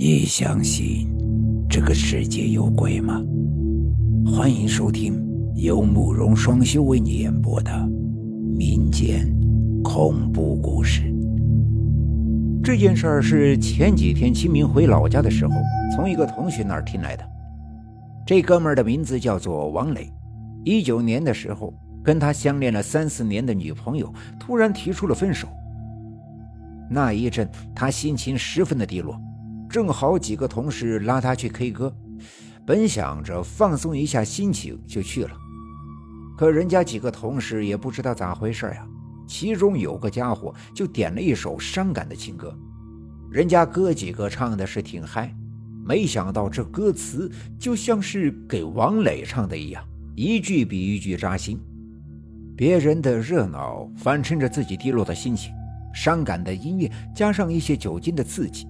你相信这个世界有鬼吗？欢迎收听由慕容双修为你演播的民间恐怖故事。这件事儿是前几天清明回老家的时候，从一个同学那儿听来的。这哥们儿的名字叫做王磊，一九年的时候，跟他相恋了三四年的女朋友突然提出了分手。那一阵，他心情十分的低落。正好几个同事拉他去 K 歌，本想着放松一下心情就去了，可人家几个同事也不知道咋回事呀。其中有个家伙就点了一首伤感的情歌，人家哥几个唱的是挺嗨，没想到这歌词就像是给王磊唱的一样，一句比一句扎心。别人的热闹反衬着自己低落的心情，伤感的音乐加上一些酒精的刺激。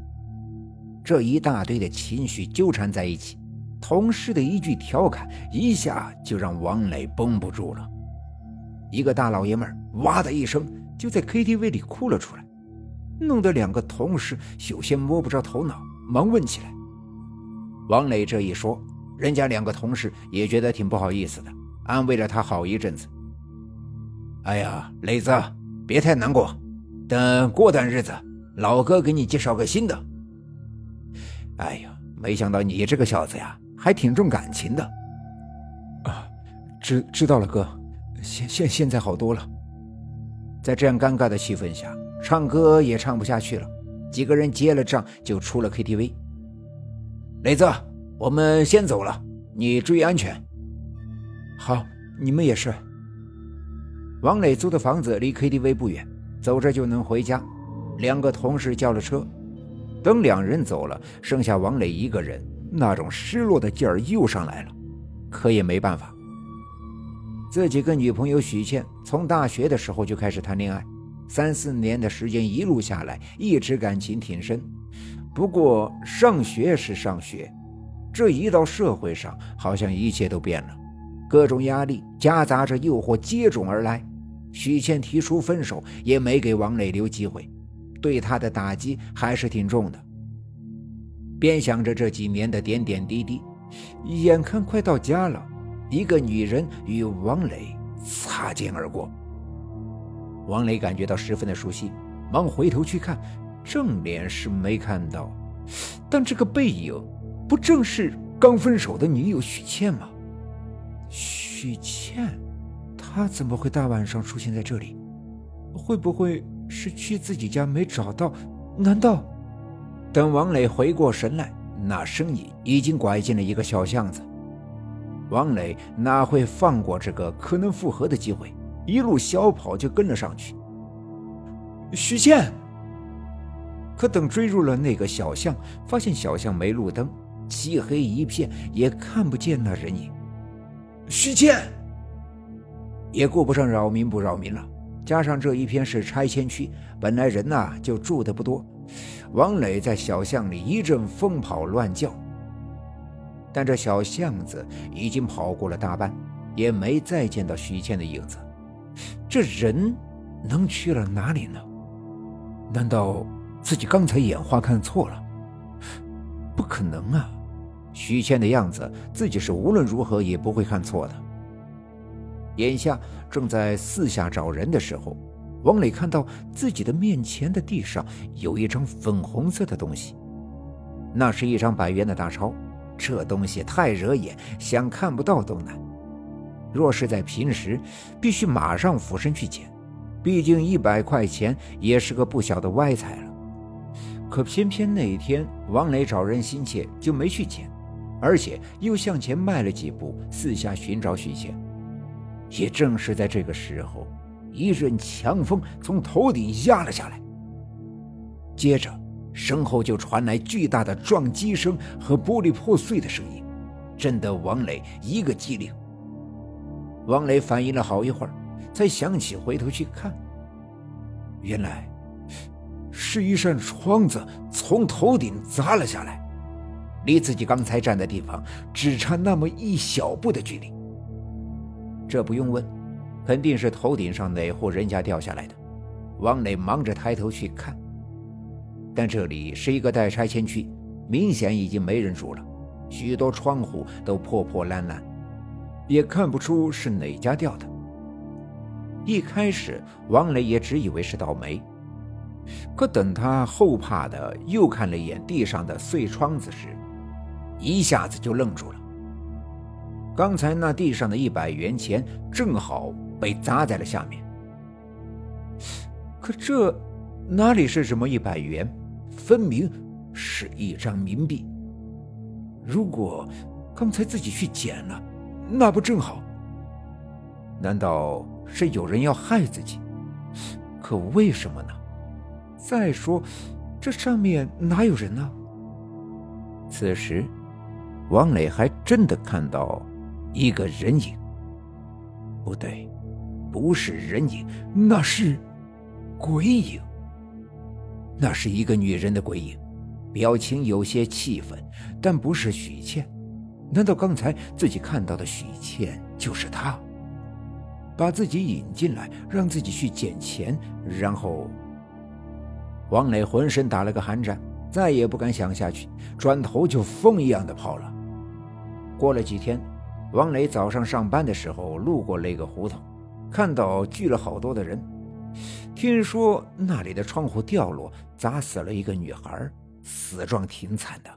这一大堆的情绪纠缠在一起，同事的一句调侃，一下就让王磊绷不住了。一个大老爷们儿哇的一声就在 KTV 里哭了出来，弄得两个同事有些摸不着头脑，忙问起来。王磊这一说，人家两个同事也觉得挺不好意思的，安慰了他好一阵子。哎呀，磊子，别太难过，等过段日子，老哥给你介绍个新的。哎呀，没想到你这个小子呀，还挺重感情的。啊，知知道了，哥，现现现在好多了。在这样尴尬的气氛下，唱歌也唱不下去了，几个人结了账就出了 KTV。磊子，我们先走了，你注意安全。好，你们也是。王磊租的房子离 KTV 不远，走着就能回家。两个同事叫了车。等两人走了，剩下王磊一个人，那种失落的劲儿又上来了。可也没办法，自己跟女朋友许倩从大学的时候就开始谈恋爱，三四年的时间一路下来，一直感情挺深。不过上学是上学，这一到社会上，好像一切都变了，各种压力夹杂着诱惑接踵而来。许倩提出分手，也没给王磊留机会。对他的打击还是挺重的。边想着这几年的点点滴滴，眼看快到家了，一个女人与王磊擦肩而过。王磊感觉到十分的熟悉，忙回头去看，正脸是没看到，但这个背影，不正是刚分手的女友许倩吗？许倩，她怎么会大晚上出现在这里？会不会？是去自己家没找到？难道？等王磊回过神来，那身影已经拐进了一个小巷子。王磊哪会放过这个可能复合的机会？一路小跑就跟了上去。许倩。可等追入了那个小巷，发现小巷没路灯，漆黑一片，也看不见那人影。许倩。也顾不上扰民不扰民了。加上这一片是拆迁区，本来人呐就住的不多。王磊在小巷里一阵疯跑乱叫，但这小巷子已经跑过了大半，也没再见到徐倩的影子。这人能去了哪里呢？难道自己刚才眼花看错了？不可能啊！徐倩的样子，自己是无论如何也不会看错的。眼下正在四下找人的时候，王磊看到自己的面前的地上有一张粉红色的东西，那是一张百元的大钞。这东西太惹眼，想看不到都难。若是在平时，必须马上俯身去捡，毕竟一百块钱也是个不小的歪财了。可偏偏那一天王磊找人心切，就没去捡，而且又向前迈了几步，四下寻找许仙。也正是在这个时候，一阵强风从头顶压了下来，接着身后就传来巨大的撞击声和玻璃破碎的声音，震得王磊一个机灵。王磊反应了好一会儿，才想起回头去看，原来是一扇窗子从头顶砸了下来，离自己刚才站的地方只差那么一小步的距离。这不用问，肯定是头顶上哪户人家掉下来的。王磊忙着抬头去看，但这里是一个待拆迁区，明显已经没人住了，许多窗户都破破烂烂，也看不出是哪家掉的。一开始，王磊也只以为是倒霉，可等他后怕的又看了一眼地上的碎窗子时，一下子就愣住了。刚才那地上的一百元钱正好被砸在了下面，可这哪里是什么一百元，分明是一张冥币。如果刚才自己去捡了，那不正好？难道是有人要害自己？可为什么呢？再说，这上面哪有人呢？此时，王磊还真的看到。一个人影，不对，不是人影，那是鬼影。那是一个女人的鬼影，表情有些气愤，但不是许倩。难道刚才自己看到的许倩就是她？把自己引进来，让自己去捡钱，然后……王磊浑身打了个寒战，再也不敢想下去，转头就疯一样的跑了。过了几天。王磊早上上班的时候路过那个胡同，看到聚了好多的人。听说那里的窗户掉落，砸死了一个女孩，死状挺惨的。